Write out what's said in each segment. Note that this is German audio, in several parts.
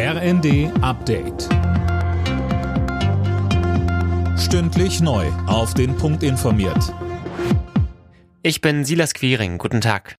RND Update. Stündlich neu. Auf den Punkt informiert. Ich bin Silas Quiring. Guten Tag.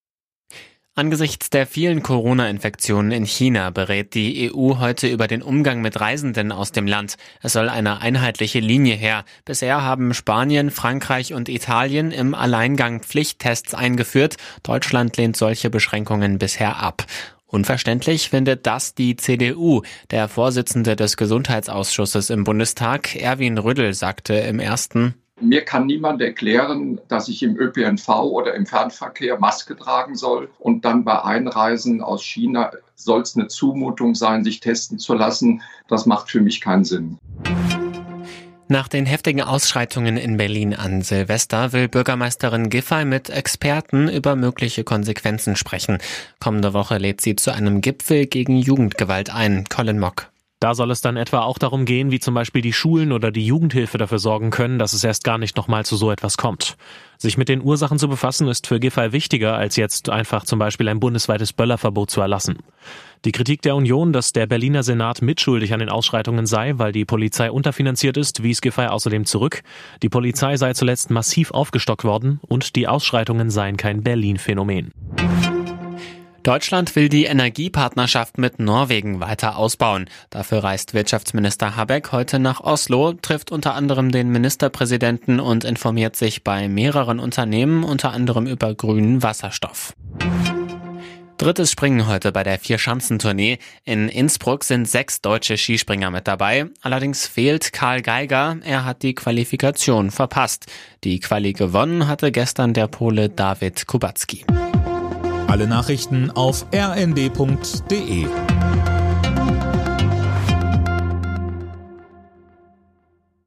Angesichts der vielen Corona-Infektionen in China berät die EU heute über den Umgang mit Reisenden aus dem Land. Es soll eine einheitliche Linie her. Bisher haben Spanien, Frankreich und Italien im Alleingang Pflichttests eingeführt. Deutschland lehnt solche Beschränkungen bisher ab. Unverständlich findet das die CDU. Der Vorsitzende des Gesundheitsausschusses im Bundestag, Erwin Rüddel, sagte im ersten mir kann niemand erklären, dass ich im ÖPNV oder im Fernverkehr Maske tragen soll und dann bei Einreisen aus China soll es eine Zumutung sein, sich testen zu lassen. Das macht für mich keinen Sinn. Nach den heftigen Ausschreitungen in Berlin an Silvester will Bürgermeisterin Giffey mit Experten über mögliche Konsequenzen sprechen. Kommende Woche lädt sie zu einem Gipfel gegen Jugendgewalt ein. Colin Mock. Da soll es dann etwa auch darum gehen, wie zum Beispiel die Schulen oder die Jugendhilfe dafür sorgen können, dass es erst gar nicht nochmal zu so etwas kommt. Sich mit den Ursachen zu befassen, ist für Giffey wichtiger, als jetzt einfach zum Beispiel ein bundesweites Böllerverbot zu erlassen. Die Kritik der Union, dass der Berliner Senat mitschuldig an den Ausschreitungen sei, weil die Polizei unterfinanziert ist, wies Giffey außerdem zurück. Die Polizei sei zuletzt massiv aufgestockt worden und die Ausschreitungen seien kein Berlin-Phänomen. Deutschland will die Energiepartnerschaft mit Norwegen weiter ausbauen. Dafür reist Wirtschaftsminister Habeck heute nach Oslo, trifft unter anderem den Ministerpräsidenten und informiert sich bei mehreren Unternehmen, unter anderem über grünen Wasserstoff. Drittes Springen heute bei der Vier-Schanzentournee. In Innsbruck sind sechs deutsche Skispringer mit dabei. Allerdings fehlt Karl Geiger. Er hat die Qualifikation verpasst. Die Quali gewonnen hatte gestern der Pole David Kubacki. Alle Nachrichten auf rnd.de